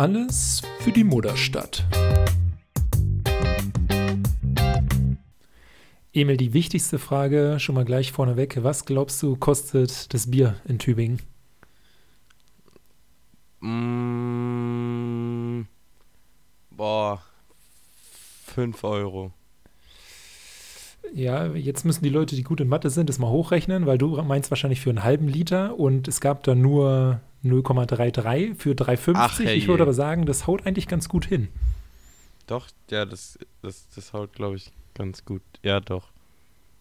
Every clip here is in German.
Alles für die Mutterstadt. Emil, die wichtigste Frage schon mal gleich vorneweg. Was glaubst du, kostet das Bier in Tübingen? Mm, boah, 5 Euro. Ja, jetzt müssen die Leute, die gut in Mathe sind, das mal hochrechnen, weil du meinst wahrscheinlich für einen halben Liter und es gab da nur 0,33 für 3,50. Ich würde aber sagen, das haut eigentlich ganz gut hin. Doch, ja, das, das, das haut, glaube ich, ganz gut. Ja, doch.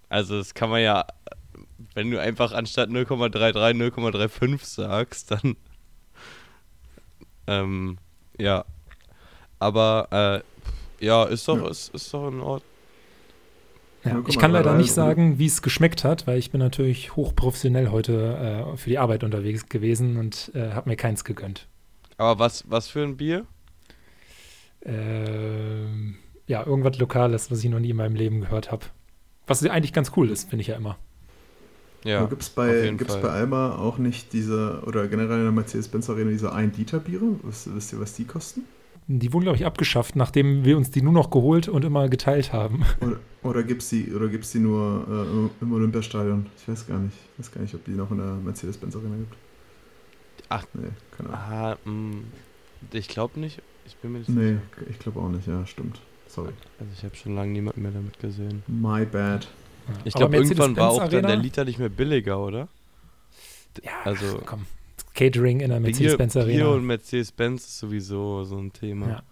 Also, das kann man ja, wenn du einfach anstatt 0,33 0,35 sagst, dann. Ähm, ja. Aber, äh, ja, ist doch, ja. Ist, ist doch in Ordnung. Ja, ich kann leider nicht sagen, wie es geschmeckt hat, weil ich bin natürlich hochprofessionell heute äh, für die Arbeit unterwegs gewesen und äh, habe mir keins gegönnt. Aber was, was für ein Bier? Ähm, ja, irgendwas Lokales, was ich noch nie in meinem Leben gehört habe. Was eigentlich ganz cool ist, finde ich ja immer. Ja, gibt es bei, gibt's bei Alma auch nicht diese, oder generell in der Mercedes-Benz Arena diese 1-Liter-Biere? Wisst ihr, was die kosten? Die wurden, glaube ich, abgeschafft, nachdem wir uns die nur noch geholt und immer geteilt haben. Oder, oder gibt es die, die nur äh, im Olympiastadion? Ich weiß gar nicht. Ich weiß gar nicht, ob die noch in der Mercedes-Benz Arena gibt. Ach, nee, keine Ahnung. Ah, mh, mm, ich glaube nicht. Ich bin mir nicht Nee, sicher. ich glaube auch nicht, ja, stimmt. Sorry. Also ich habe schon lange niemanden mehr damit gesehen. My bad. Ich glaube, irgendwann war auch dann der Liter nicht mehr billiger, oder? Ja, also, komm. Catering in der Mercedes-Benz Arena. Bier und Mercedes-Benz ist sowieso so ein Thema. Ja.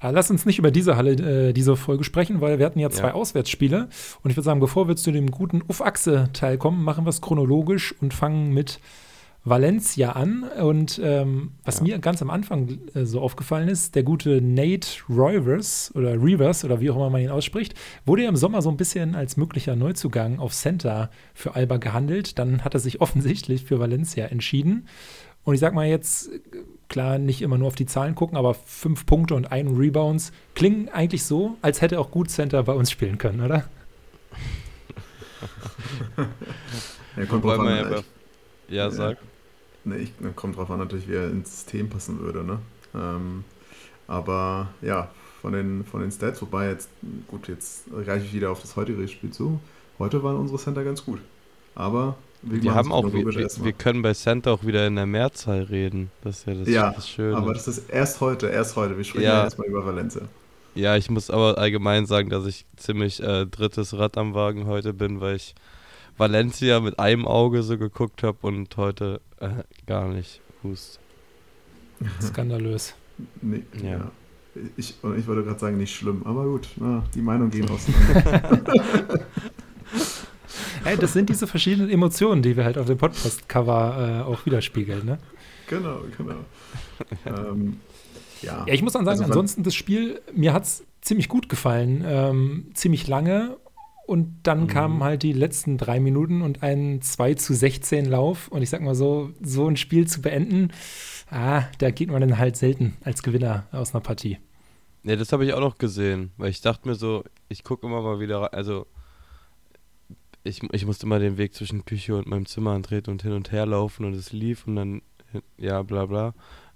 Aber lass uns nicht über diese Halle, äh, diese Folge sprechen, weil wir hatten ja zwei ja. Auswärtsspiele. Und ich würde sagen, bevor wir zu dem guten Uff-Achse-Teil kommen, machen wir es chronologisch und fangen mit Valencia an. Und ähm, was ja. mir ganz am Anfang äh, so aufgefallen ist, der gute Nate Rivers oder Rivers oder wie auch immer man ihn ausspricht, wurde ja im Sommer so ein bisschen als möglicher Neuzugang auf Center für Alba gehandelt. Dann hat er sich offensichtlich für Valencia entschieden. Und ich sag mal jetzt, klar, nicht immer nur auf die Zahlen gucken, aber fünf Punkte und ein Rebounds klingen eigentlich so, als hätte auch gut Center bei uns spielen können, oder? ja, kommt drauf an. Ja, ja, ja, sag. Ne, ich, kommt drauf an natürlich, wie er ins System passen würde, ne? Ähm, aber ja, von den, von den Stats, wobei jetzt, gut, jetzt reiche ich wieder auf das heutige Spiel zu. Heute waren unsere Center ganz gut. Aber wir haben auch, wir, wir, können bei Center auch wieder in der Mehrzahl reden. Das ist ja das, ja, das Schöne. aber das ist erst heute, erst heute. Wir sprechen ja, ja erstmal über Valencia. Ja, ich muss aber allgemein sagen, dass ich ziemlich äh, drittes Rad am Wagen heute bin, weil ich Valencia mit einem Auge so geguckt habe und heute äh, gar nicht Hust. Skandalös. Nee, ja. ja. Ich, ich wollte gerade sagen, nicht schlimm, aber gut, na, die Meinung gehen auseinander. hey, das sind diese verschiedenen Emotionen, die wir halt auf dem Podcast-Cover äh, auch widerspiegeln, ne? Genau, genau. ähm, ja. ja, ich muss dann sagen, also, ansonsten das Spiel, mir hat es ziemlich gut gefallen. Ähm, ziemlich lange und dann mhm. kamen halt die letzten drei Minuten und ein 2 zu 16 Lauf. Und ich sag mal so, so ein Spiel zu beenden, ah, da geht man dann halt selten als Gewinner aus einer Partie. Ja, das habe ich auch noch gesehen, weil ich dachte mir so, ich gucke immer mal wieder, also ich, ich musste mal den Weg zwischen Küche und meinem Zimmer antreten und hin und her laufen und es lief und dann, ja, bla bla.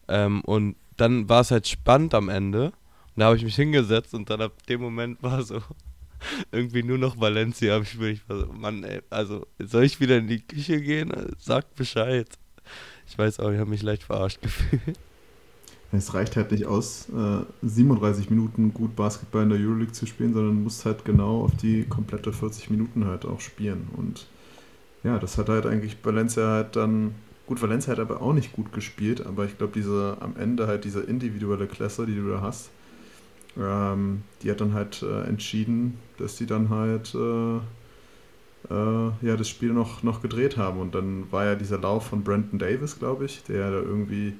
Ähm, und dann war es halt spannend am Ende. Und da habe ich mich hingesetzt und dann ab dem Moment war so, irgendwie nur noch Valencia Spiel. Ich so, Mann, ey, also soll ich wieder in die Küche gehen? Sag Bescheid. Ich weiß auch, ich habe mich leicht verarscht gefühlt. Es reicht halt nicht aus, äh, 37 Minuten gut Basketball in der Euroleague zu spielen, sondern du musst halt genau auf die komplette 40 Minuten halt auch spielen. Und ja, das hat halt eigentlich Valencia halt dann. Gut, Valencia hat aber auch nicht gut gespielt, aber ich glaube, diese am Ende halt diese individuelle Klasse, die du da hast, ähm, die hat dann halt äh, entschieden, dass die dann halt äh, äh, ja, das Spiel noch, noch gedreht haben. Und dann war ja dieser Lauf von Brandon Davis, glaube ich, der da irgendwie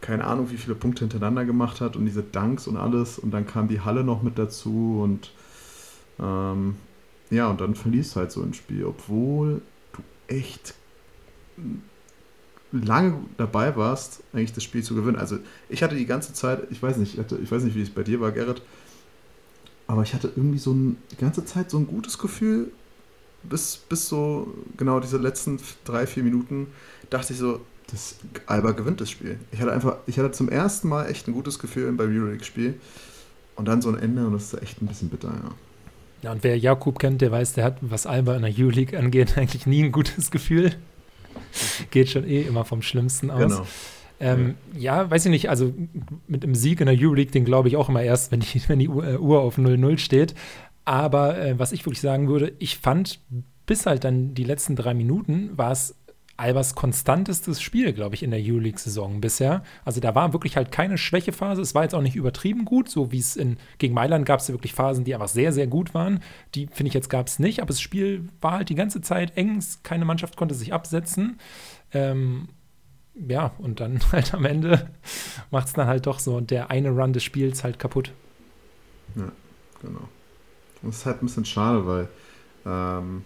keine Ahnung, wie viele Punkte hintereinander gemacht hat und diese Dunks und alles. Und dann kam die Halle noch mit dazu und ähm, ja, und dann verließ halt so ein Spiel, obwohl du echt lange dabei warst, eigentlich das Spiel zu gewinnen. Also ich hatte die ganze Zeit, ich weiß nicht, ich, hatte, ich weiß nicht, wie es bei dir war, Gerrit, aber ich hatte irgendwie so ein, die ganze Zeit so ein gutes Gefühl, bis, bis so genau diese letzten drei, vier Minuten dachte ich so, Das Alba gewinnt das Spiel. Ich hatte einfach, ich hatte zum ersten Mal echt ein gutes Gefühl beim Euroleague-Spiel. Und dann so ein Ende und das ist echt ein bisschen bitter, ja. Ja, und wer Jakub kennt, der weiß, der hat, was Alba in der Euroleague angeht, eigentlich nie ein gutes Gefühl. Geht schon eh immer vom Schlimmsten aus. Genau. Ähm, ja. ja. weiß ich nicht, also mit dem Sieg in der Euroleague, den glaube ich auch immer erst, wenn die, wenn die äh, Uhr auf 0-0 steht. Aber äh, was ich wirklich sagen würde, ich fand bis halt dann die letzten drei Minuten war es Albers konstantestes Spiel, glaube ich, in der Euroleague-Saison bisher. Also da war wirklich halt keine Schwächephase. Es war jetzt auch nicht übertrieben gut, so wie es in gegen Mailand gab es wirklich Phasen, die einfach sehr, sehr gut waren. Die finde ich jetzt gab es nicht, aber das Spiel war halt die ganze Zeit eng. Keine Mannschaft konnte sich absetzen. Ähm, ja, und dann halt am Ende macht es dann halt doch so der eine Run des Spiels halt kaputt. Ja, genau. Das ist halt ein bisschen schade, weil ähm,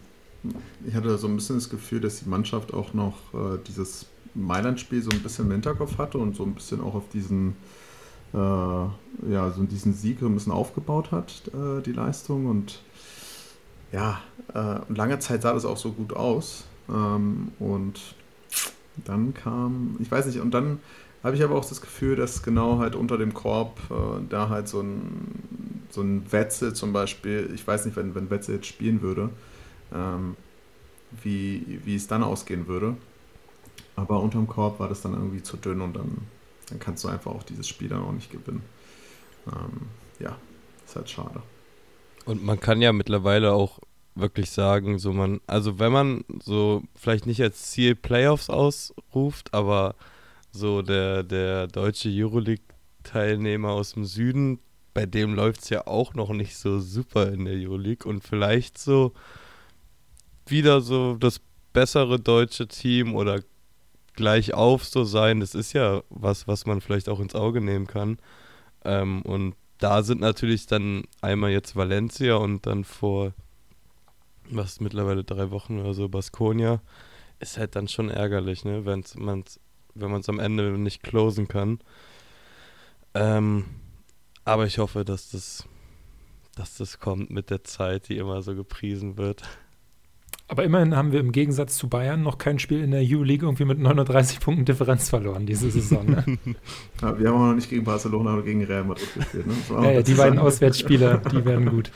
ich hatte so ein bisschen das Gefühl, dass die Mannschaft auch noch äh, dieses Mailand-Spiel so ein bisschen im Hinterkopf hatte und so ein bisschen auch auf diesen, äh, ja, so diesen Sieg ein bisschen aufgebaut hat, äh, die Leistung. Und ja, äh, lange Zeit sah das auch so gut aus. Ähm, und dann kam, ich weiß nicht, und dann habe ich aber auch das Gefühl, dass genau halt unter dem Korb äh, da halt so ein, so ein Wetzel zum Beispiel, ich weiß nicht, wenn, wenn Wetzel jetzt spielen würde, ähm, wie, wie es dann ausgehen würde. Aber unterm Korb war das dann irgendwie zu dünn und dann, dann kannst du einfach auch dieses Spiel dann auch nicht gewinnen. Ähm, ja, ist halt schade. Und man kann ja mittlerweile auch wirklich sagen, so man, also wenn man so vielleicht nicht als Ziel Playoffs ausruft, aber so der, der deutsche Euroleague-Teilnehmer aus dem Süden, bei dem läuft es ja auch noch nicht so super in der Euroleague und vielleicht so wieder so das bessere deutsche Team oder gleich auf so sein, das ist ja was, was man vielleicht auch ins Auge nehmen kann. Ähm, und da sind natürlich dann einmal jetzt Valencia und dann vor, was mittlerweile drei Wochen oder so, Baskonia, ist halt dann schon ärgerlich, ne, wenn's, man's, wenn man es am Ende nicht closen kann. Ähm, aber ich hoffe, dass das, dass das kommt mit der Zeit, die immer so gepriesen wird. Aber immerhin haben wir im Gegensatz zu Bayern noch kein Spiel in der EU-League irgendwie mit 39 Punkten Differenz verloren diese Saison. Ne? ja, wir haben auch noch nicht gegen Barcelona oder gegen Real Madrid gespielt. Ne? Ja, ja, die beiden Auswärtsspiele, die werden gut.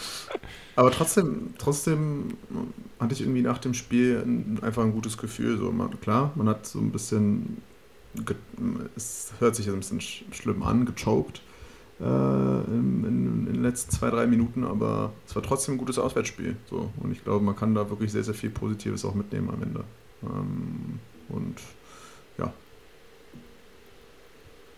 Aber trotzdem, trotzdem hatte ich irgendwie nach dem Spiel einfach ein gutes Gefühl. So, man, klar, man hat so ein bisschen, es hört sich ein bisschen schlimm an, gechoked äh, in, in, in, den letzten zwei, drei Minuten, aber es war trotzdem ein gutes Auswärtsspiel. So. Und ich glaube, man kann da wirklich sehr, sehr viel Positives auch mitnehmen am Ende. Ähm, und ja.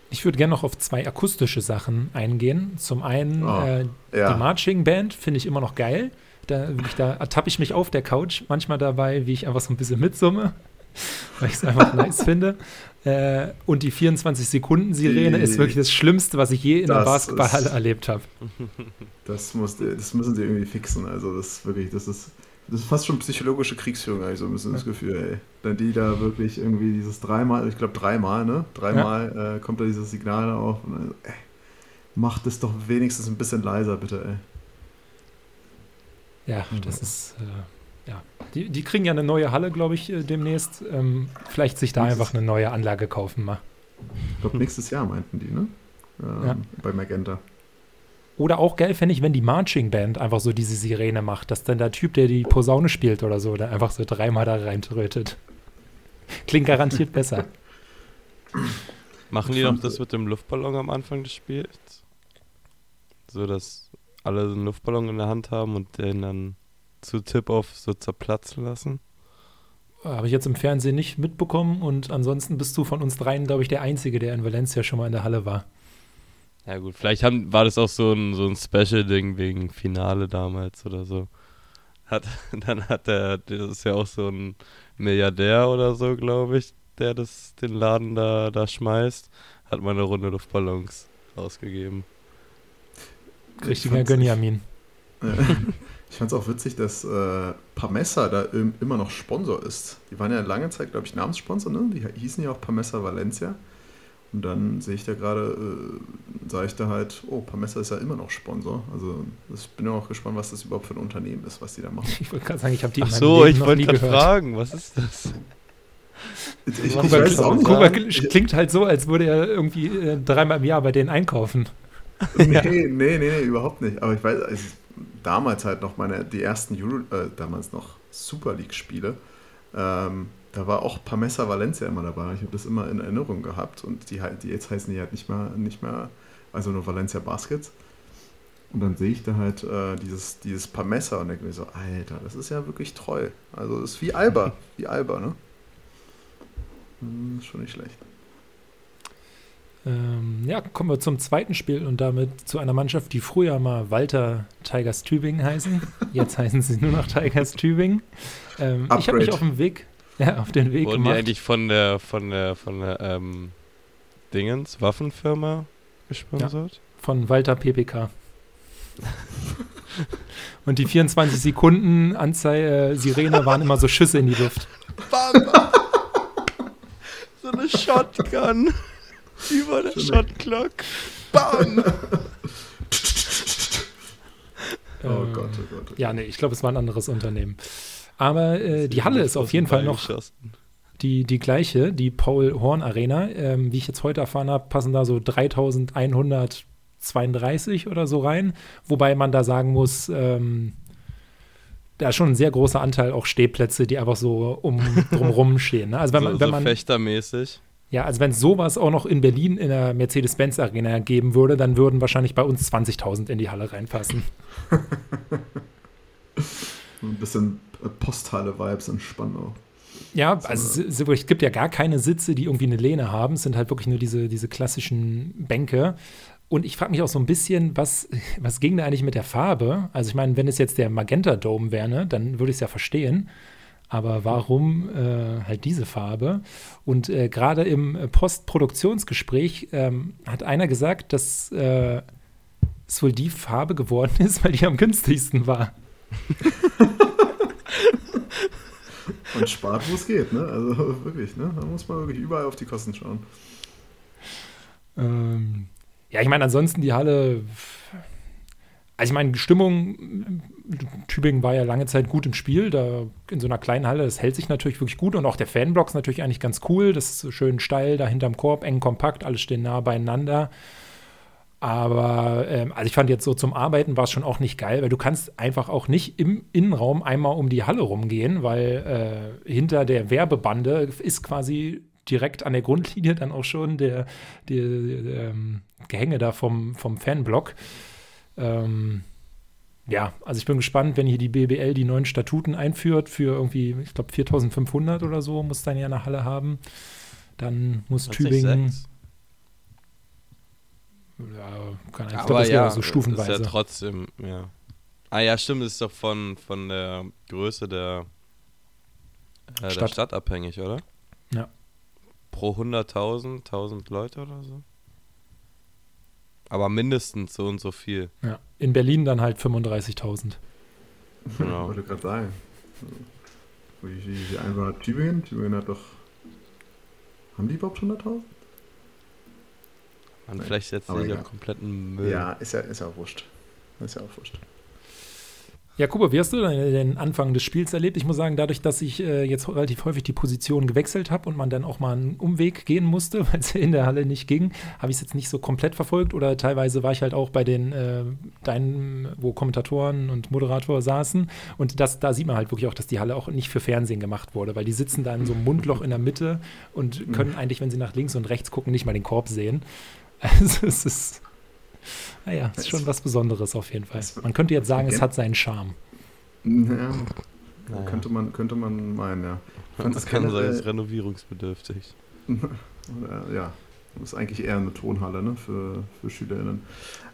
Ich würde gerne noch auf zwei akustische Sachen eingehen. Zum einen oh, äh, ja. die Marching Band finde ich immer noch geil. Da, da ertappe ich mich auf der Couch manchmal dabei, wie ich einfach so ein bisschen mitsumme, weil ich es einfach nice finde. Äh, und die 24-Sekunden-Sirene ist wirklich das Schlimmste, was ich je in der Basketballhalle erlebt habe. Das, das müssen sie irgendwie fixen. Also das ist wirklich, das ist, das ist fast schon psychologische Kriegsführung, habe ich so ein bisschen das Gefühl, ey. Denn die da wirklich irgendwie dieses dreimal, ich glaube dreimal, ne? Dreimal ja. äh, kommt da dieses Signal auf. Und also, ey, macht es doch wenigstens ein bisschen leiser, bitte, ey. Ja, das ist. Äh ja, die, die kriegen ja eine neue Halle, glaube ich, äh, demnächst. Ähm, vielleicht sich da einfach eine neue Anlage kaufen mal. Ich glaube, nächstes Jahr meinten die, ne? Ähm, ja. Bei Magenta. Oder auch geil fände ich, wenn die Marching Band einfach so diese Sirene macht, dass dann der Typ, der die Posaune spielt oder so, der einfach so dreimal da reintrötet. Klingt garantiert besser. Machen die noch das mit dem Luftballon am Anfang des Spiels? So, dass alle einen Luftballon in der Hand haben und den dann zu Tip-Off so zerplatzen lassen? Habe ich jetzt im Fernsehen nicht mitbekommen und ansonsten bist du von uns dreien, glaube ich, der Einzige, der in Valencia schon mal in der Halle war. Ja gut, vielleicht haben, war das auch so ein, so ein Special-Ding wegen Finale damals oder so. Hat, dann hat der, das ist ja auch so ein Milliardär oder so, glaube ich, der das, den Laden da, da schmeißt, hat mal eine Runde Luftballons ausgegeben. Richtiger Gönjamin. Ich fand es auch witzig, dass äh, Pamessa da im, immer noch Sponsor ist. Die waren ja lange Zeit, glaube ich, Namenssponsor, ne? Die hießen ja auch Pamessa Valencia. Und dann sehe ich da gerade, äh, sage ich da halt, oh, Pamessa ist ja immer noch Sponsor. Also ich bin ja auch gespannt, was das überhaupt für ein Unternehmen ist, was die da machen. Ich wollte gerade sagen, ich habe die Ach so, ich wollte gerade fragen, was ist das? Ich, Kuba, ich Kuba klingt halt so, als würde er irgendwie äh, dreimal im Jahr bei denen einkaufen. Nee, ja. nee, nee, nee, überhaupt nicht. Aber ich weiß, also damals halt noch meine, die ersten Euro, äh, damals noch Super League-Spiele, ähm, da war auch Pamessa Valencia immer dabei. Ich habe das immer in Erinnerung gehabt und die, die jetzt heißen die halt nicht mehr, nicht mehr, also nur Valencia Baskets. Und dann sehe ich da halt äh, dieses, dieses Pamessa und denke mir so, Alter, das ist ja wirklich treu. Also das ist wie Alba, wie Alba, ne? Hm, schon nicht schlecht. Ähm, ja, kommen wir zum zweiten Spiel und damit zu einer Mannschaft, die früher mal Walter Tigers Tübingen heißen. Jetzt heißen sie nur noch Tigers Tübingen. Ähm, ich habe mich auf dem Weg, ja, auf den Weg Wurden gemacht. die eigentlich von der, von der, von der, ähm, Dingens, Waffenfirma gesponsert? Ja, von Walter PPK. Und die 24 Sekunden Anzeige äh, Sirene waren immer so Schüsse in die Luft. Bam. so eine Shotgun über der Shotclock. Bam! oh ähm, Gott, oh Gott. Ja, nee, ich glaube, es war ein anderes Unternehmen. Aber äh, die Halle ist auf jeden Fall noch die, die gleiche, die Paul Horn Arena. Ähm, wie ich jetzt heute erfahren habe, passen da so 3100 32 oder so rein, wobei man da sagen muss, ähm, da ist schon ein sehr großer Anteil auch Stehplätze, die einfach so um drumherum stehen. Ne? Also wenn man, so, wenn man, fechtermäßig. Ja, also wenn es sowas auch noch in Berlin in der Mercedes-Benz Arena geben würde, dann würden wahrscheinlich bei uns 20.000 in die Halle reinpassen. ein bisschen Posthalle-Vibes in Spandau. Ja, also es, es, gibt ja gar keine Sitze, die irgendwie eine Lehne haben. Es sind halt wirklich nur diese, diese klassischen Bänke. Und ich frage mich auch so ein bisschen, was, was ging da eigentlich mit der Farbe? Also ich meine, wenn es jetzt der Magenta Dome wäre, ne, dann würde ich es ja verstehen. Aber warum äh, halt diese Farbe? Und äh, gerade im Postproduktionsgespräch ähm, hat einer gesagt, dass äh, es wohl die Farbe geworden ist, weil die am günstigsten war. Und spart, wo es geht, ne? Also wirklich, ne? Da muss man wirklich überall auf die Kosten schauen. Ähm, ja, ich meine, ansonsten die Halle. Also ich meine, Stimmung, Tübingen war ja lange Zeit gut im Spiel, da in so einer kleinen Halle, das hält sich natürlich wirklich gut und auch der Fanblock ist natürlich eigentlich ganz cool, das ist schön steil da hinterm Korb, eng kompakt, alles stehen nah beieinander. Aber ähm, also ich fand jetzt so zum Arbeiten war es schon auch nicht geil, weil du kannst einfach auch nicht im Innenraum einmal um die Halle rumgehen, weil äh, hinter der Werbebande ist quasi direkt an der Grundlinie dann auch schon der, der, der ähm, Gehänge da vom, vom Fanblock. Ähm, ja, also ich bin gespannt, wenn hier die BBL die neuen Statuten einführt für irgendwie, ich glaube 4500 oder so muss dann ja eine Halle haben. Dann muss Tübingen. Ja, kann ich glaube, das ja, so stufenweise. Ist ja trotzdem, ja. Ah ja, stimmt, das ist doch von, von der Größe der, äh, Stadt. der Stadt abhängig, oder? Ja pro 100.000, 1000 Leute oder so. Aber mindestens so und so viel. Ja, in Berlin dann halt 35.000. Genau. Ich wollte gerade sagen. Wie, wie, wie einfach hat Tübingen? Tübingen hat doch. Haben die überhaupt 100.000? Man, vielleicht setzt sich ja kompletten Müll. Ja, ist ja, ist ja auch wurscht. Ist ja auch wurscht. Ja, Kuba, wie hast du den Anfang des Spiels erlebt? Ich muss sagen, dadurch, dass ich äh, jetzt relativ häufig die Position gewechselt habe und man dann auch mal einen Umweg gehen musste, weil es in der Halle nicht ging, habe ich es jetzt nicht so komplett verfolgt oder teilweise war ich halt auch bei den äh, deinen, wo Kommentatoren und Moderator saßen und das, da sieht man halt wirklich auch, dass die Halle auch nicht für Fernsehen gemacht wurde, weil die sitzen da in so einem Mundloch in der Mitte und mhm. können eigentlich, wenn sie nach links und rechts gucken, nicht mal den Korb sehen. Also es ist naja, ist schon was Besonderes auf jeden Fall. Man könnte jetzt sagen, es hat seinen Charme. Ja, naja. könnte, man, könnte man meinen, ja. Das kann sein, ist renovierungsbedürftig. Oder, ja, das ist eigentlich eher eine Tonhalle ne, für, für SchülerInnen.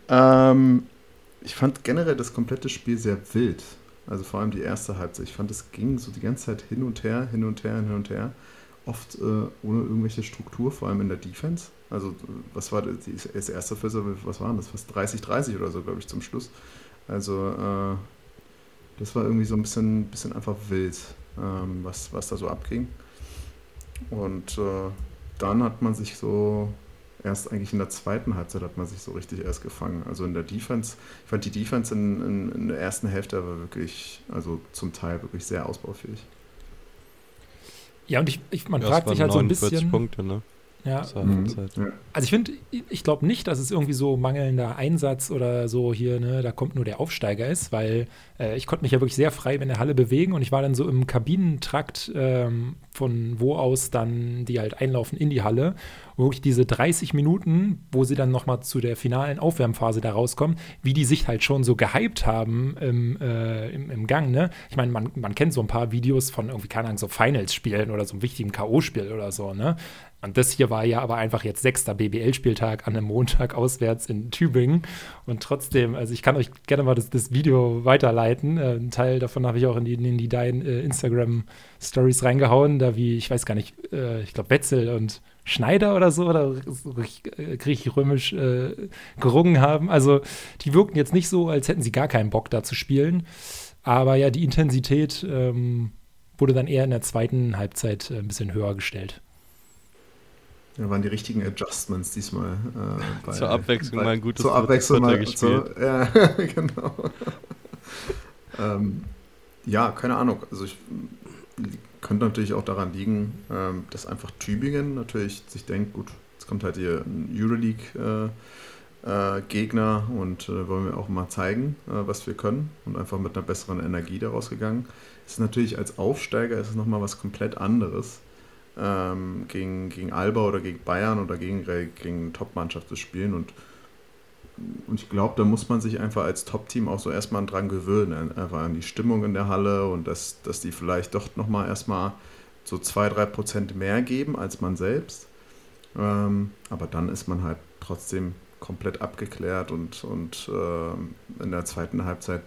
Ähm, ich fand generell das komplette Spiel sehr wild. Also vor allem die erste Halbzeit. Ich fand, es ging so die ganze Zeit hin und her, hin und her, hin und her. Oft äh, ohne irgendwelche Struktur, vor allem in der Defense. Also, was war das, das erste Viertel, was waren das? Fast 30, 30 oder so, glaube ich, zum Schluss. Also, äh, das war irgendwie so ein bisschen, bisschen einfach wild, ähm, was, was da so abging. Und äh, dann hat man sich so, erst eigentlich in der zweiten Halbzeit hat man sich so richtig erst gefangen. Also in der Defense, ich fand die Defense in, in, in der ersten Hälfte aber wirklich, also zum Teil wirklich sehr ausbaufähig. Ja, und ich, ich man ja, fragt sich halt so ein bisschen. Punkte, ne? Ja. Mhm. Also ich finde, ich glaube nicht, dass es irgendwie so mangelnder Einsatz oder so hier, ne, da kommt nur der Aufsteiger ist, weil äh, ich konnte mich ja wirklich sehr frei in der Halle bewegen und ich war dann so im Kabinentrakt, ähm, von wo aus dann die halt einlaufen in die Halle. Und wirklich diese 30 Minuten, wo sie dann nochmal zu der finalen Aufwärmphase da rauskommen, wie die sich halt schon so gehypt haben im, äh, im, im, Gang, ne? Ich meine, man, man kennt so ein paar Videos von irgendwie, keine Ahnung, so Finals-Spielen oder so einem wichtigen K.O.-Spiel oder so, ne? Und das hier war ja aber einfach jetzt sechster BBL-Spieltag an einem Montag auswärts in Tübingen. Und trotzdem, also ich kann euch gerne mal das, das Video weiterleiten. Äh, ein Teil davon habe ich auch in die, in die deinen äh, Instagram-Stories reingehauen, da wie, ich weiß gar nicht, äh, ich glaube Wetzel und Schneider oder so, oder äh, griechisch-römisch äh, gerungen haben. Also die wirkten jetzt nicht so, als hätten sie gar keinen Bock da zu spielen. Aber ja, die Intensität ähm, wurde dann eher in der zweiten Halbzeit äh, ein bisschen höher gestellt. Da waren die richtigen Adjustments diesmal. Äh, bei, zur Abwechslung bei, mal ein gutes zur Abwechslung mal, gespielt. Zur, ja, genau. ähm, ja, keine Ahnung. Also ich könnte natürlich auch daran liegen, ähm, dass einfach Tübingen natürlich sich denkt, gut, jetzt kommt halt hier ein Euroleague äh, äh, Gegner und äh, wollen wir auch mal zeigen, äh, was wir können und einfach mit einer besseren Energie daraus gegangen. Ist natürlich als Aufsteiger ist es nochmal was komplett anderes ähm, gegen, gegen Alba oder gegen Bayern oder gegen, gegen Top-Mannschaft zu spielen. Und, und ich glaube, da muss man sich einfach als Top-Team auch so erstmal dran gewöhnen, einfach an die Stimmung in der Halle und dass, dass die vielleicht doch nochmal erstmal so 2-3 Prozent mehr geben als man selbst. Ähm, aber dann ist man halt trotzdem komplett abgeklärt und, und äh, in der zweiten Halbzeit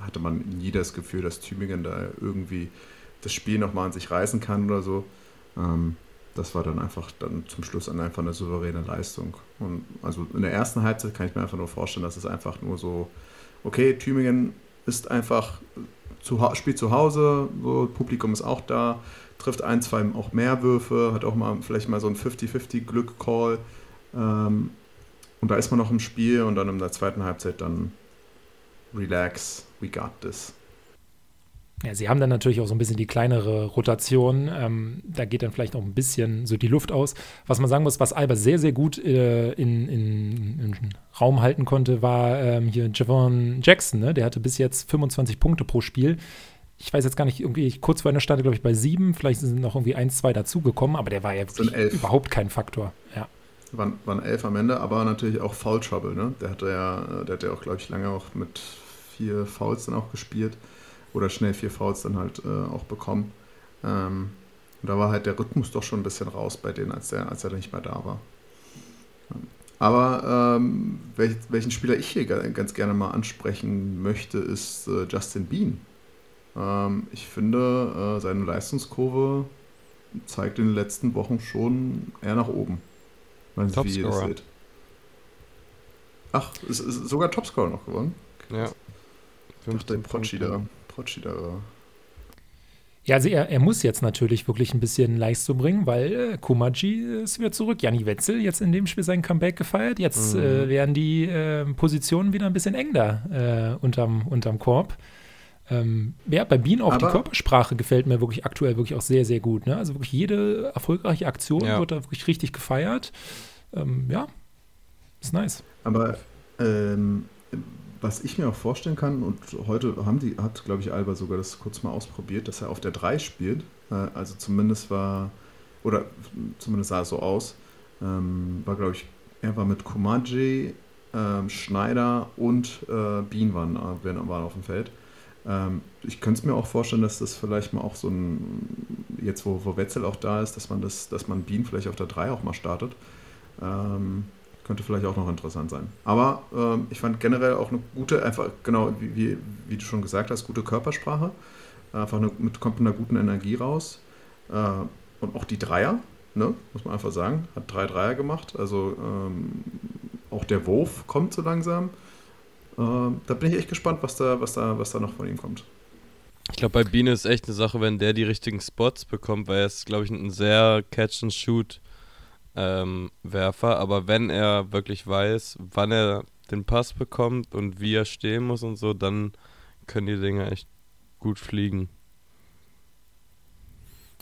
hatte man nie das Gefühl, dass Tübingen da irgendwie das Spiel nochmal an sich reißen kann oder so. Ähm, das war dann einfach dann zum Schluss einfach eine souveräne Leistung. Und also in der ersten Halbzeit kann ich mir einfach nur vorstellen, dass es einfach nur so, okay, Tübingen ist einfach zu, spielt zu Hause, so Publikum ist auch da, trifft ein, zwei auch mehr Würfe, hat auch mal vielleicht mal so ein 50-50 Glück-Call. Ähm, und da ist man noch im Spiel und dann in der zweiten Halbzeit dann relax, we got this. Ja, sie haben dann natürlich auch so ein bisschen die kleinere Rotation. Ähm, da geht dann vielleicht auch ein bisschen so die Luft aus. Was man sagen muss, was Alba sehr, sehr gut äh, in, in, in, Raum halten konnte, war ähm, hier Javon Jackson. Ne? Der hatte bis jetzt 25 Punkte pro Spiel. Ich weiß jetzt gar nicht, irgendwie kurz vor einer stand glaube ich, bei sieben. Vielleicht sind noch irgendwie eins, zwei dazugekommen, aber der war ja überhaupt kein Faktor. Ja. Waren, waren elf am Ende, aber natürlich auch Foul Trouble. Ne? Der hatte ja, der hat ja auch, glaube ich, lange auch mit vier Fouls dann auch gespielt oder schnell vier Fouls dann halt äh, auch bekommen. Ähm, und da war halt der Rhythmus doch schon ein bisschen raus bei denen, als, der, als er nicht mehr da war. Aber ähm, welch, welchen Spieler ich hier ganz gerne mal ansprechen möchte, ist äh, Justin Bean. Ähm, ich finde, äh, seine Leistungskurve zeigt in den letzten Wochen schon eher nach oben. Weiß nicht, wie ihr das seht. Ach, ist, ist sogar Topscorer noch geworden? Ja. 15 Prozent. da. Potschi da. Ja, also er, er, muss jetzt natürlich wirklich ein bisschen Leistung bringen, weil äh, Komaji ist wieder zurück. Janni Wetzel jetzt in dem Spiel sein Comeback gefeiert. Jetzt mhm. äh, werden die äh, Positionen wieder ein bisschen eng da äh, unterm, unterm Korb. Ähm, ja, bei Bean auch Aber die Körpersprache gefällt mir wirklich aktuell wirklich auch sehr, sehr gut. Ne? Also wirklich jede erfolgreiche Aktion ja. wird da wirklich richtig gefeiert. Ähm, ja, ist nice. Aber ähm, was ich mir auch vorstellen kann, und heute haben die, hat, glaube ich, Alba sogar das kurz mal ausprobiert, dass er auf der 3 spielt. Äh, also zumindest war, oder zumindest sah es so aus, ähm, war, glaube ich, er war mit Kumaji, ähm, Schneider und äh, Bean waren, äh, waren auf dem Feld. Ähm, ich könnte es mir auch vorstellen, dass das vielleicht mal auch so ein, jetzt wo, wo Wetzel auch da ist, dass man das, dass man Bean vielleicht auf der 3 auch mal startet. Ähm, könnte vielleicht auch noch interessant sein. Aber ähm, ich fand generell auch eine gute, einfach genau wie, wie, wie du schon gesagt hast, gute Körpersprache. Einfach eine, mit, kommt einer guten Energie raus. Äh, und auch die Dreier, ne, muss man einfach sagen, hat drei Dreier gemacht. Also ähm, auch der Wurf kommt so langsam. Äh, da bin ich echt gespannt, was da, was da, was da noch von ihm kommt. Ich glaube, bei Biene ist echt eine Sache, wenn der die richtigen Spots bekommt, weil er ist, glaube ich, ein sehr Catch-and-Shoot ähm, Werfer, aber wenn er wirklich weiß, wann er den Pass bekommt und wie er stehen muss und so, dann können die Dinger echt gut fliegen.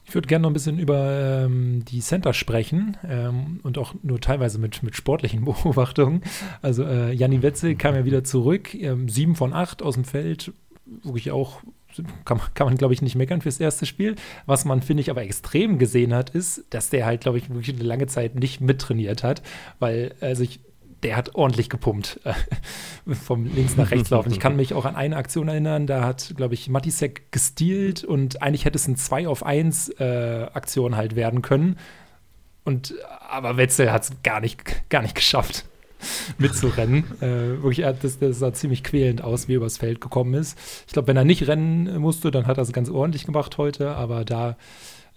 Ich würde gerne noch ein bisschen über ähm, die Center sprechen ähm, und auch nur teilweise mit, mit sportlichen Beobachtungen. Also äh, Janni Wetzel kam ja wieder zurück, ähm, sieben von acht aus dem Feld, wirklich auch kann, kann man, glaube ich, nicht meckern fürs erste Spiel. Was man, finde ich, aber extrem gesehen hat, ist, dass der halt, glaube ich, wirklich eine lange Zeit nicht mittrainiert hat, weil also ich der hat ordentlich gepumpt äh, vom links nach rechts laufen. Ich kann mich auch an eine Aktion erinnern, da hat, glaube ich, Matisek gestealt und eigentlich hätte es ein 2 auf 1 äh, Aktion halt werden können. Und aber Wetzel hat es gar nicht, gar nicht geschafft, mitzurennen. äh, wirklich, das, das sah ziemlich quälend aus, wie er übers Feld gekommen ist. Ich glaube, wenn er nicht rennen musste, dann hat er es ganz ordentlich gemacht heute, aber da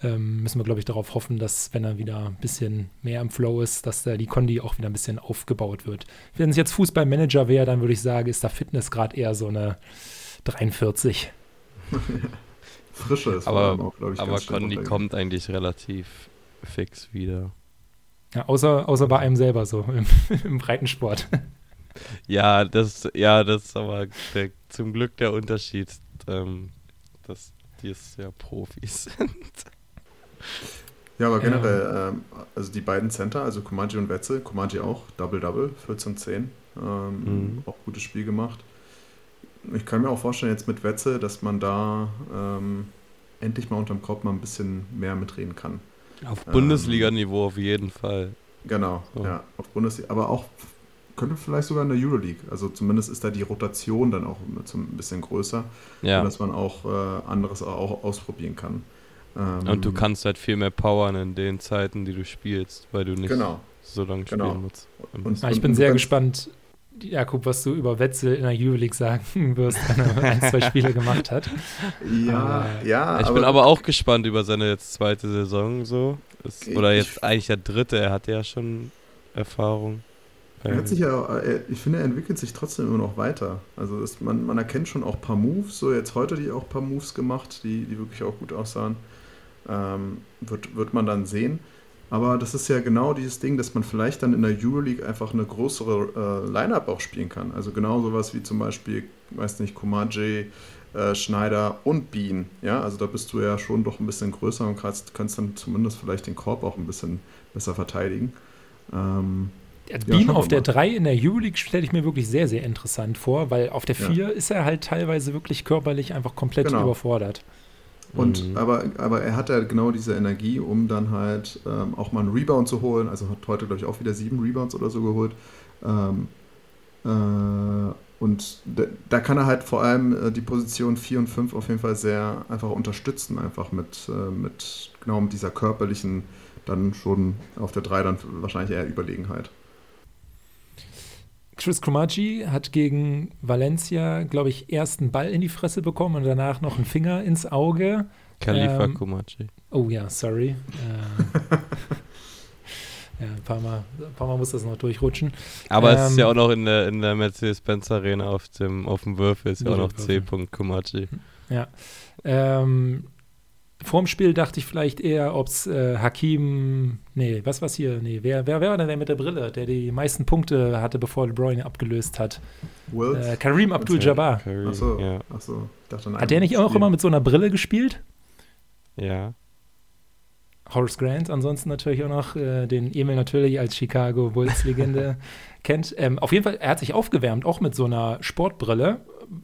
ähm, müssen wir, glaube ich, darauf hoffen, dass, wenn er wieder ein bisschen mehr im Flow ist, dass da die Kondi auch wieder ein bisschen aufgebaut wird. Wenn es jetzt Fußballmanager wäre, dann würde ich sagen, ist da Fitness gerade eher so eine 43. Frische ist aber, auch, glaube ich. Aber Kondi kommt eigentlich relativ fix wieder. Ja, außer, außer bei einem selber so im, im Breitensport. Ja, das, ja, das ist aber der, zum Glück der Unterschied, ähm, dass die es ja Profis sind. Ja, aber generell, ja. Ähm, also die beiden Center, also Komaji und Wetzel, Komaji auch, Double-Double, 14-10, ähm, mhm. auch gutes Spiel gemacht. Ich kann mir auch vorstellen, jetzt mit Wetzel, dass man da ähm, endlich mal unterm Kopf mal ein bisschen mehr mitreden kann. Auf Bundesliga-Niveau auf jeden Fall. Genau, so. ja, auf Bundesliga, aber auch könnte vielleicht sogar in der Euroleague. Also zumindest ist da die Rotation dann auch ein bisschen größer, ja. dass man auch äh, anderes auch ausprobieren kann. Ähm, und du kannst halt viel mehr powern in den Zeiten, die du spielst, weil du nicht genau. so lange genau. spielen musst. Und, ich bin sehr gespannt, Jakob, was du über Wetzel in der Euroleague sagen wirst, wenn er ein, zwei Spiele gemacht hat. Ja, aber, ja. Ich aber bin aber auch gespannt über seine jetzt zweite Saison so. Ist, oder jetzt ich, eigentlich der dritte, er hat ja schon Erfahrung. Er hat sich ja, ich finde, er entwickelt sich trotzdem immer noch weiter. Also ist, man, man erkennt schon auch ein paar Moves, so jetzt heute die auch ein paar Moves gemacht, die, die wirklich auch gut aussahen. Ähm, wird, wird man dann sehen. Aber das ist ja genau dieses Ding, dass man vielleicht dann in der Euroleague einfach eine größere äh, Line-Up auch spielen kann. Also genau sowas wie zum Beispiel, weiß nicht, Komaji, äh, Schneider und Bean. Ja, also da bist du ja schon doch ein bisschen größer und kannst, kannst dann zumindest vielleicht den Korb auch ein bisschen besser verteidigen. Ähm, also Bean ja, auf der 3 in der Euroleague stelle ich mir wirklich sehr, sehr interessant vor, weil auf der 4 ja. ist er halt teilweise wirklich körperlich einfach komplett genau. überfordert. Und mhm. aber, aber er hat ja genau diese Energie, um dann halt ähm, auch mal einen Rebound zu holen. Also hat heute, glaube ich, auch wieder sieben Rebounds oder so geholt. Ähm, äh, und da kann er halt vor allem äh, die Position 4 und 5 auf jeden Fall sehr einfach unterstützen, einfach mit, äh, mit genau mit dieser körperlichen, dann schon auf der 3 dann wahrscheinlich eher Überlegenheit. Chris Cromartie hat gegen Valencia, glaube ich, erst einen Ball in die Fresse bekommen und danach noch einen Finger ins Auge. Khalifa ähm, Cromartie. Oh ja, sorry. Äh, ja, ein paar, Mal, ein paar Mal muss das noch durchrutschen. Aber ähm, es ist ja ähm, auch noch in der, in der Mercedes-Benz Arena auf dem, auf dem Würfel, ist ja auch noch C. Cromartie. Ja. Ähm, Vorm Spiel dachte ich vielleicht eher, ob es äh, Hakim, nee, was war's hier? Nee, wer, wer, wer war denn der mit der Brille, der die meisten Punkte hatte, bevor LeBron ihn abgelöst hat? Äh, Kareem Abdul-Jabbar. Achso, ja. Achso. Hat der nicht auch immer mit so einer Brille gespielt? Ja. Horace Grant, ansonsten natürlich auch noch äh, den Emil natürlich als Chicago Bulls-Legende kennt. Ähm, auf jeden Fall, er hat sich aufgewärmt, auch mit so einer Sportbrille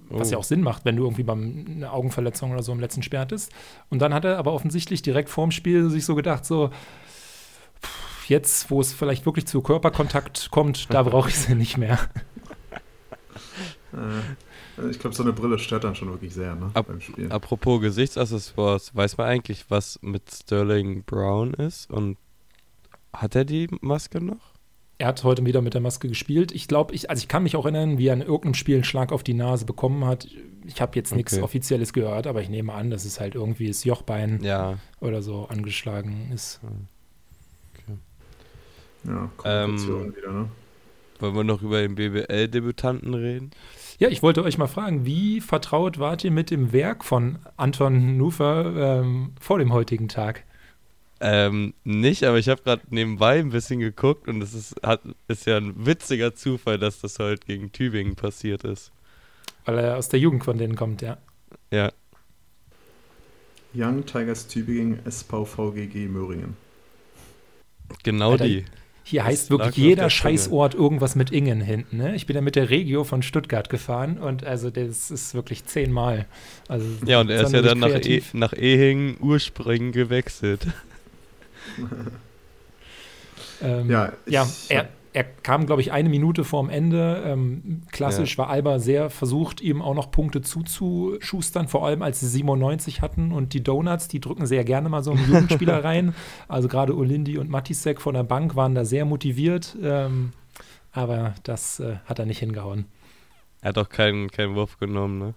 was ja oh. auch Sinn macht, wenn du irgendwie beim eine Augenverletzung oder so im letzten Spiel hattest. Und dann hat er aber offensichtlich direkt vorm Spiel sich so gedacht, so jetzt, wo es vielleicht wirklich zu Körperkontakt kommt, da brauche ich sie nicht mehr. Äh, ich glaube, so eine Brille stört dann schon wirklich sehr ne, Ap beim Spiel. Apropos Gesichtsaccessoires, weiß man eigentlich, was mit Sterling Brown ist? Und hat er die Maske noch? Er hat heute wieder mit der Maske gespielt. Ich glaube, ich, also ich kann mich auch erinnern, wie er in irgendeinem Spiel einen Schlag auf die Nase bekommen hat. Ich habe jetzt okay. nichts Offizielles gehört, aber ich nehme an, dass es halt irgendwie das Jochbein ja. oder so angeschlagen ist. Okay. Ja, Kommunikation ähm, wieder, ne? Wollen wir noch über den BBL-Debütanten reden? Ja, ich wollte euch mal fragen, wie vertraut wart ihr mit dem Werk von Anton Nufer ähm, vor dem heutigen Tag? Ähm, nicht, aber ich habe gerade nebenbei ein bisschen geguckt und es ist, hat, ist ja ein witziger Zufall, dass das halt gegen Tübingen passiert ist. Weil er aus der Jugend von denen kommt, ja. Ja. Young Tigers Tübingen SVVGG Möhringen. Genau Alter, die. Hier Das heißt wirklich jeder. Scheißort irgendwas mit Ingen hinten. Ne? Ich bin ja mit der Regio von Stuttgart gefahren und also das ist wirklich zehnmal. Also Ja, und er ist ja dann nach, e nach Ehingen Urspringen gewechselt. Ähm, Ja, ich- ja er, er kam, glaube ich, eine Minute vorm Ende. Ähm, klassisch war Alba sehr versucht, ihm auch noch Punkte zuzuschustern, vor allem als sie 97 hatten. Und die Donuts, die drücken sehr gerne mal so einen Jugendspieler rein. Also gerade Olindi und Matisek von der Bank waren da sehr motiviert. Ähm, aber das äh, hat er nicht hingehauen. Er hat auch keinen, keinen Wurf genommen, ne?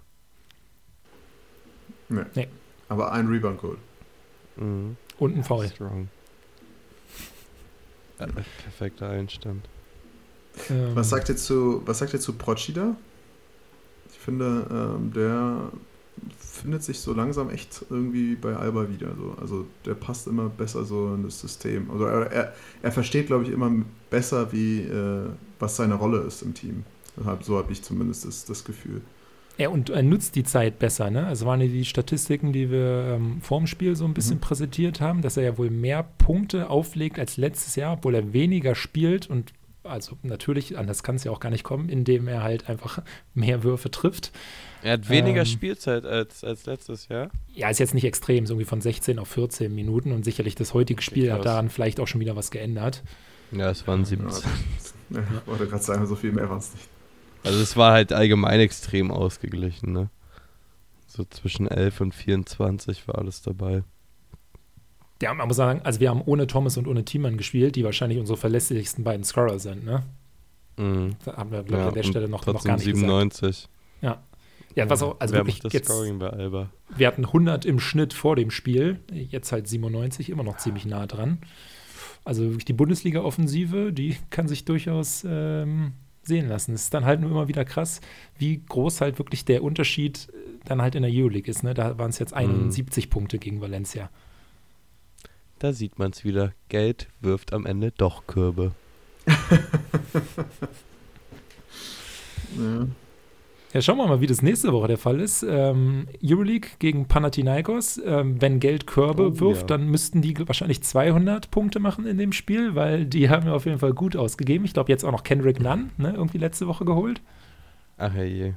Nee. Nee. Aber ein Rebound geholt. Mhm. Und ein Foul. Strong. Perfekter Einstand. Ähm, Was sagt ihr zu, was sagt ihr zu Procida? Ich finde, ähm, der findet sich so langsam echt irgendwie bei Alba wieder. So. Also der passt immer besser so in das System. Also er, er, er versteht, glaube ich, immer besser, wie, äh, was seine Rolle ist im Team. Deshalb- So habe ich zumindest das, das Gefühl. Ja, und er nutzt die Zeit besser, ne? Also waren ja die Statistiken, die wir ähm, vorm Spiel so ein bisschen Mhm. präsentiert haben, dass er ja wohl mehr Punkte auflegt als letztes Jahr, obwohl er weniger spielt und also natürlich, anders kann es ja auch gar nicht kommen, indem er halt einfach mehr Würfe trifft. Er hat weniger Ähm. Spielzeit als, als letztes Jahr. Ja, ist jetzt nicht extrem, so irgendwie von 16 auf 14 Minuten und sicherlich das heutige Spiel hat daran vielleicht auch schon wieder was geändert. Ja, es waren 17. Ja, ich wollte gerade sagen, so viel mehr war es nicht. Also es war halt allgemein extrem ausgeglichen, ne? So zwischen 11 und 24 war alles dabei. Ja, man muss sagen, also wir haben ohne Thomas und ohne Thiemann gespielt, die wahrscheinlich unsere verlässlichsten beiden Scorer sind, ne? Mhm. Da haben wir, glaube ich, Ja, an der Stelle noch, noch gar nicht gesagt. 97. Ja, was auch, also Wir wirklich das jetzt, Scoring bei Alba. wir hatten 100 im Schnitt vor dem Spiel, jetzt halt 97, immer noch ziemlich nah dran. Also wirklich die Bundesliga-Offensive, die kann sich durchaus ähm, sehen lassen. Es ist dann halt nur immer wieder krass, wie groß halt wirklich der Unterschied äh, dann halt in der Euroleague ist. Ne? Da waren es jetzt 71 Punkte gegen Valencia. Da sieht man es wieder. Geld wirft am Ende doch Körbe. Ja. Ja, schauen wir mal, wie das nächste Woche der Fall ist. Ähm, Euroleague gegen Panathinaikos. Ähm, wenn Geld Körbe Oh, wirft, ja. dann müssten die wahrscheinlich 200 Punkte machen in dem Spiel, weil die haben ja auf jeden Fall gut ausgegeben. Ich glaube, jetzt auch noch Kendrick Nunn, ne, irgendwie letzte Woche geholt. Ach je.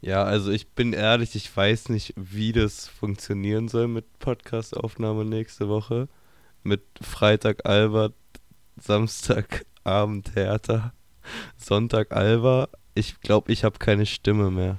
Ja, also ich bin ehrlich, ich weiß nicht, wie das funktionieren soll mit Podcast-Aufnahme nächste Woche. Mit Freitag Albert, Samstagabend Hertha, Sonntag Alba. Ich glaube, ich habe keine Stimme mehr.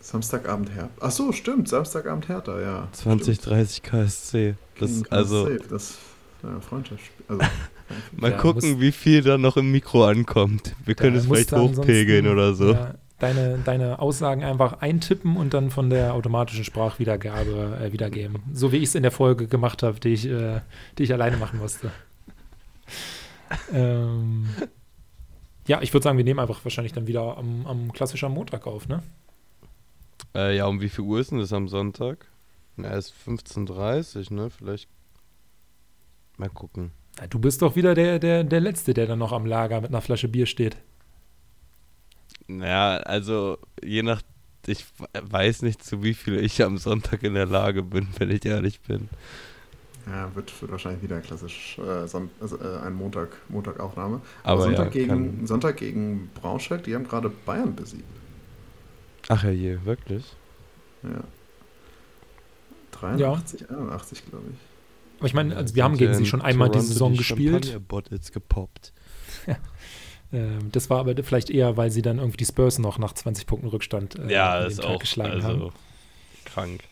Samstagabend Hertha. Ach so, stimmt. Samstagabend Hertha, ja. 20, 30 KSC. Das, Gegen also, das ja, Freundschaftsspiel. Also, mal Ja, gucken, muss- wie viel da noch im Mikro ankommt. Wir können es vielleicht hochpegeln oder so. Ja, deine, deine Aussagen einfach eintippen und dann von der automatischen Sprachwiedergabe äh, wiedergeben. So wie ich es in der Folge gemacht habe, die, ich, äh, die ich alleine machen musste. ähm, ja, ich würde sagen, wir nehmen einfach wahrscheinlich dann wieder am, am klassischen Montag auf, ne? Äh, ja, um wie viel Uhr ist denn das am Sonntag? Na, es ist 15.30 ne? Vielleicht. Mal gucken. Ja, du bist doch wieder der, der, der Letzte, der dann noch am Lager mit einer Flasche Bier steht. Naja, also je nach. Ich weiß nicht, zu wie viel ich am Sonntag in der Lage bin, wenn ich ehrlich bin. Ja, wird, wird wahrscheinlich wieder klassisch äh, Son also, äh, ein Montag, Montagaufnahme. Aber Sonntag, ja, gegen, Sonntag gegen Braunschweig, die haben gerade Bayern besiegt. Ach ja, je, wirklich? Ja. 83, 81, glaube ich. Aber ich meine, Ja, also wir haben gegen ja sie schon einmal die Toronto Saison gespielt. Champagner-Bottles gepoppt. Ähm, das war aber vielleicht eher, weil sie dann irgendwie die Spurs noch nach 20 Punkten Rückstand äh, ja, das ist Tag auch geschlagen haben. also krank.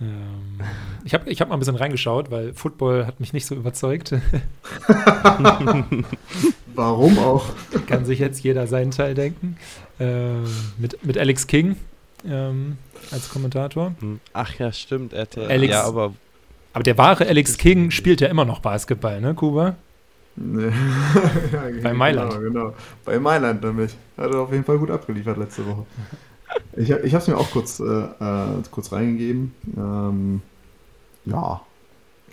Ähm, ich habe ich hab mal ein bisschen reingeschaut, weil Football hat mich nicht so überzeugt. Warum auch? Kann sich jetzt jeder seinen Teil denken. Ähm, mit, mit Alex King ähm, als Kommentator. Hm. Ach ja, stimmt. RTL. Alex- ja, aber Aber der wahre Alex King spielt ja immer noch Basketball, ne, Kuba? Nee. ja, Bei Mailand. Genau, genau. Bei Mailand nämlich. Hat er auf jeden Fall gut abgeliefert letzte Woche. Ich, ich habe es mir auch kurz, äh, äh, kurz reingegeben. Ähm, ja,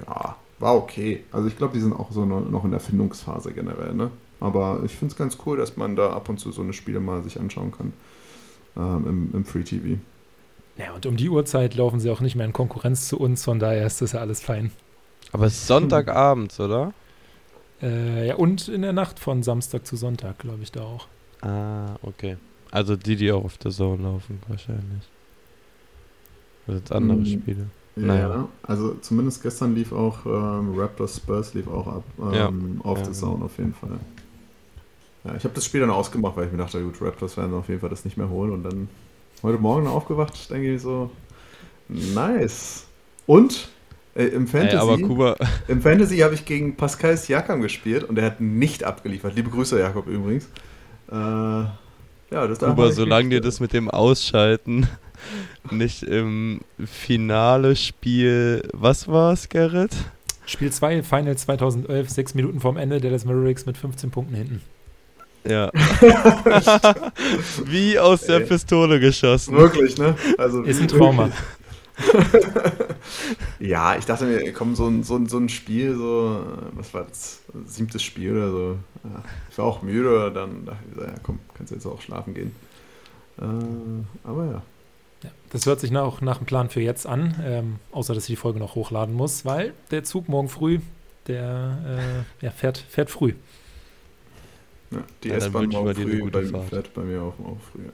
ja, war okay. Also ich glaube, die sind auch so no- noch in der Findungsphase generell. Ne? Aber ich finde es ganz cool, dass man da ab und zu so eine Spiele mal sich anschauen kann ähm, im, im Free TV. Ja, und um die Uhrzeit laufen sie auch nicht mehr in Konkurrenz zu uns, von daher ist das ja alles fein. Aber es ist Sonntagabends, oder? Äh, ja, und in der Nacht von Samstag zu Sonntag, glaube ich, da auch. Ah, okay. Also die, die auch auf der Zone laufen, wahrscheinlich. Das sind andere Mhm. Spiele. Ja, Naja. also zumindest gestern lief auch ähm, Raptors Spurs lief auch ab ähm, auf Ja, der genau. Zone auf jeden Fall. Ja, ich habe das Spiel dann ausgemacht, weil ich mir dachte, gut, Raptors werden auf jeden Fall das nicht mehr holen und dann heute Morgen aufgewacht, denke ich so, nice. Und äh, im Fantasy, Ey, aber Kuba, im Fantasy habe ich gegen Pascal Siakam gespielt und der hat nicht abgeliefert. Liebe Grüße, Jakob übrigens. Äh, ja, das darf nicht solange dir das mit dem Ausschalten nicht im Finale Spiel, was war's, Gerrit? Spiel 2, Final 2011, sechs Minuten vorm Ende, Dallas Mavericks mit 15 Punkten hinten. Ja. Wie aus der Ey. Pistole geschossen. Wirklich, ne? Also Ist ein Trauma. ja, ich dachte mir, komm, so ein, so ein, so ein Spiel, so, äh, was war das, siebtes Spiel oder so. Ja, ich war auch müde, dann dachte ich, so, ja, komm, kannst jetzt auch schlafen gehen. Äh, aber ja. Ja, das hört sich nach, nach einem Plan für jetzt an, ähm, außer dass ich die Folge noch hochladen muss, weil der Zug morgen früh, der äh, ja, fährt, fährt früh. ja die Ja, dann S-Bahn morgen früh bei, Fahrt. fährt bei mir auch, auch früh. Ja.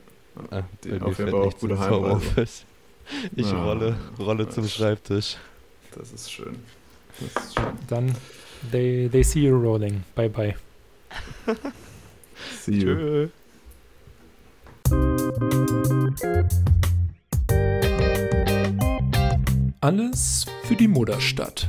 Ah, Die- auf jeden fährt Fall auch gute Heimreise. Ich Ja. rolle, rolle zum. Schreibtisch. Das ist schön. Das ist schön. Dann, they, they see you rolling. Bye, bye. See you. Alles für die Mutterstadt.